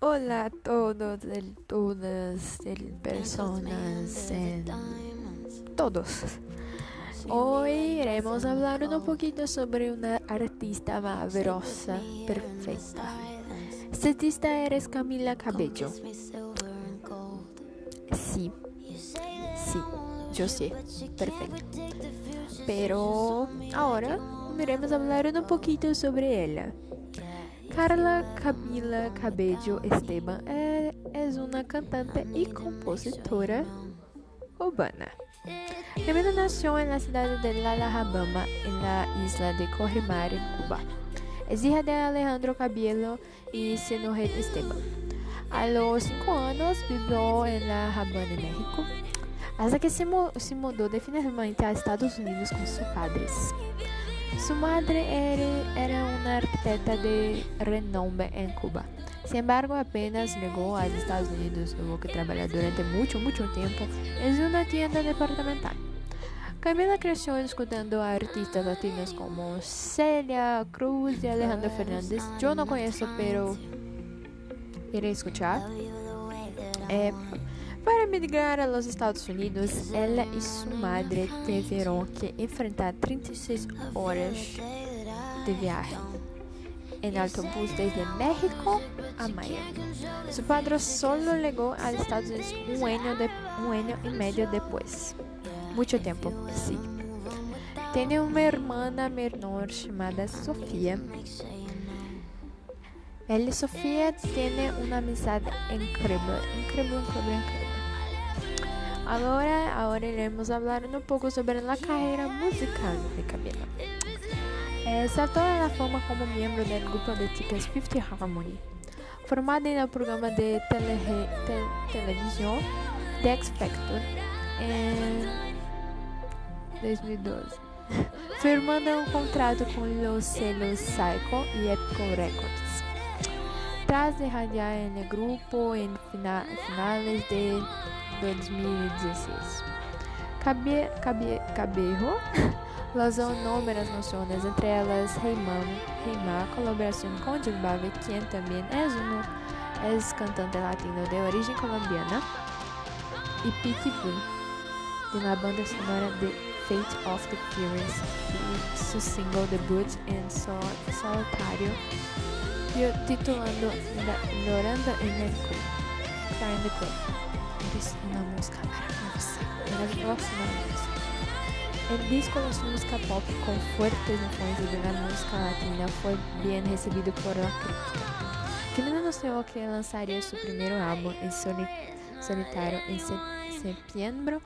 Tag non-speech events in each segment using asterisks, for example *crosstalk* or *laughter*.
Hola a todos, el, todas, el, personas, todos. Hoy iremos hablar un poquito sobre una artista maravillosa, perfecta. Esta artista eres Camila Cabello. Sí, sí, yo sé, perfecto. Pero ahora iremos hablar un poquito sobre ella. Carla Camila Cabello Esteban é, é uma cantante e compositora cubana. Camila nasceu na cidade de La Alabama, na isla de Corrimar, em Cuba. É hija de Alejandro Cabello e Senoret Esteban. A los 5 anos viveu em La Habana, México, hasta que se, mudou definitivamente a Estados Unidos com seus padres. Su madre era una arquitecta de renombre en Cuba. Sin embargo, apenas llegó a Estados Unidos, tuvo que trabajar durante mucho, mucho tiempo en una tienda departamental. Camila creció escuchando a artistas latinos como Celia Cruz y Alejandro Fernández. Yo no conozco, pero iré escuchar. Eh, para emigrar a los Estados Unidos, ela e sua madre tiveram que enfrentar 36 horas de viagem em autobús desde México a Miami. Seu padre solo chegou aos Estados Unidos um ano, de, um ano e meio depois. Muito tempo, sim. Tem uma irmã menor chamada Sofia. Ela e Sofia têm uma amizade incrível, incrível, incrível, incrível. Agora, agora iremos falar um pouco sobre a carreira musical de Camila. Eh, saltou a fama como membro do grupo de chicas Fifth Harmony, formada no programa de tele, te, The X Factor em 2012, *laughs* firmando um contrato com os selos Psycho e Epico Records. Tras de radiar no grupo em fina, finales de 2016. Cabe, cabe, Caberro lanzou *laughs* inúmeras noções, entre elas Reimam, Reimar, colaboração com Zimbabwe, quem também é um ex cantante latino de origem colombiana, e Pitbull, de uma banda sonora de Fate of the Furious, e seu single debut em solitário, titulando Loranda en el Club. in the Club. Es una música maravillosa, maravillosa, maravillosa. El disco de música pop con fuertes influencias de la música latina fue bien recibido por la crítica. Camila anunciou que lançaria seu primeiro álbum em solitário em setembro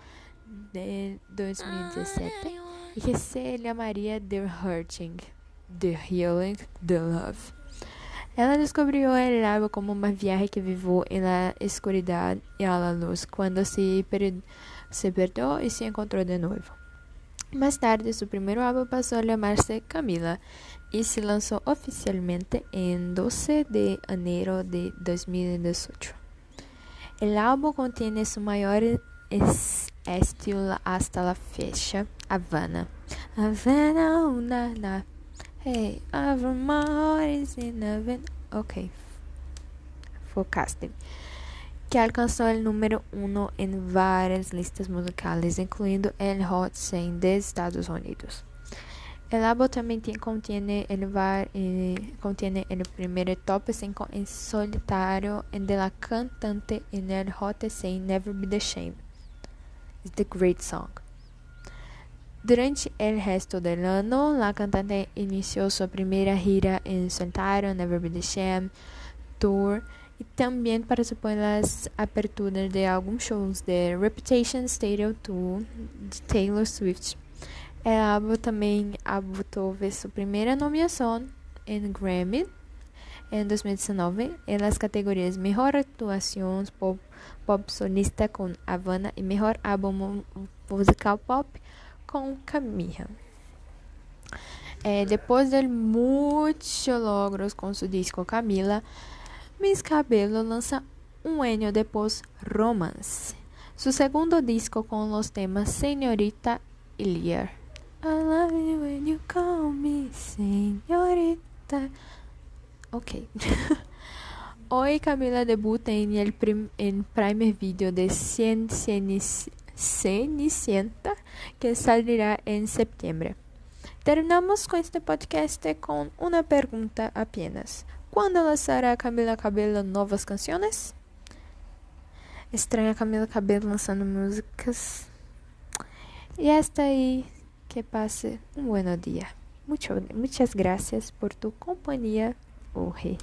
de 2017 e que se chamaria The Hurting, The Healing, The Love. Ela descobriu el álbum como uma viagem que viveu na escuridão e à luz, quando se, per se perdeu e se encontrou de novo. Mais tarde, seu primeiro álbum passou a chamar-se Camila e se lançou oficialmente em 12 de janeiro de 2018. O álbum contém seu maior estilo hasta la fecha, Havana. Havana, una, na, Hey, over my heart is in heaven. Ok. Focaste. Que alcançou o número 1 em várias listas musicais, incluindo el Hot 100 dos Estados Unidos. O álbum também contém o primeiro top 5 em solitário de la cantante en el Hot 100 Never Be the Shame. It's the great song. Durante o resto do ano, a cantante iniciou sua primeira gira em solitario, Never Be The Sham Tour, e também participou nas aberturas de alguns shows de Reputation Stadium Tour de Taylor Swift. O álbum também obteve sua primeira nomeação em Grammy em 2019 nas categorias Melhor Atuação Pop, pop Solista com Havana e Melhor Álbum Musical Pop com Camila. Eh, depois de muitos logros com seu disco Camila, Miss Cabello lança um ano depois Romance, seu segundo disco com os temas Senhorita e Lear. I love you when you call me Senhorita. Ok. *laughs* Hoy Camila debuta en el prim en primer video de Cien Cenicienta que saldrá en septiembre. Terminamos com este podcast com uma pergunta apenas. Quando lançará Camila Cabello novas canções? Estranha Camila Cabello lançando músicas. E esta aí, que passe um bom dia. Mucho, muchas gracias por tu companhia hoje.